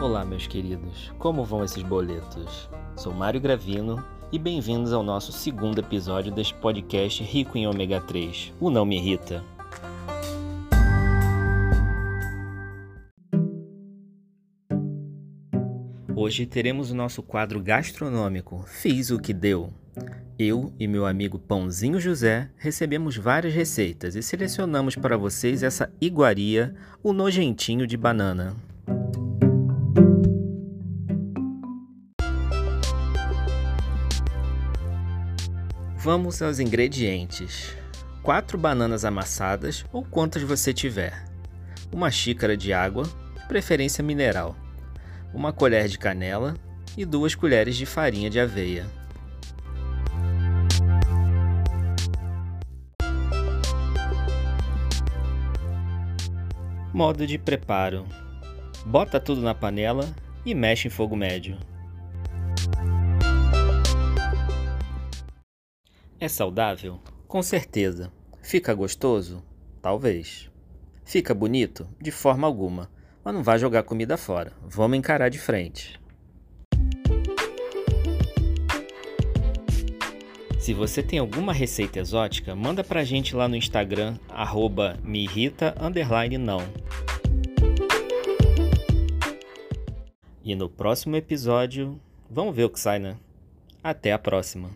Olá, meus queridos, como vão esses boletos? Sou Mário Gravino e bem-vindos ao nosso segundo episódio deste podcast rico em ômega 3, o Não Me Irrita. Hoje teremos o nosso quadro gastronômico Fiz o que Deu. Eu e meu amigo Pãozinho José recebemos várias receitas e selecionamos para vocês essa iguaria, o nojentinho de banana. Vamos aos ingredientes: 4 bananas amassadas ou quantas você tiver, uma xícara de água, de preferência mineral, uma colher de canela e duas colheres de farinha de aveia. Modo de preparo: bota tudo na panela e mexe em fogo médio. É saudável? Com certeza. Fica gostoso? Talvez. Fica bonito? De forma alguma. Mas não vai jogar comida fora. Vamos encarar de frente. Se você tem alguma receita exótica, manda pra gente lá no Instagram, arroba não. E no próximo episódio, vamos ver o que sai, né? Até a próxima!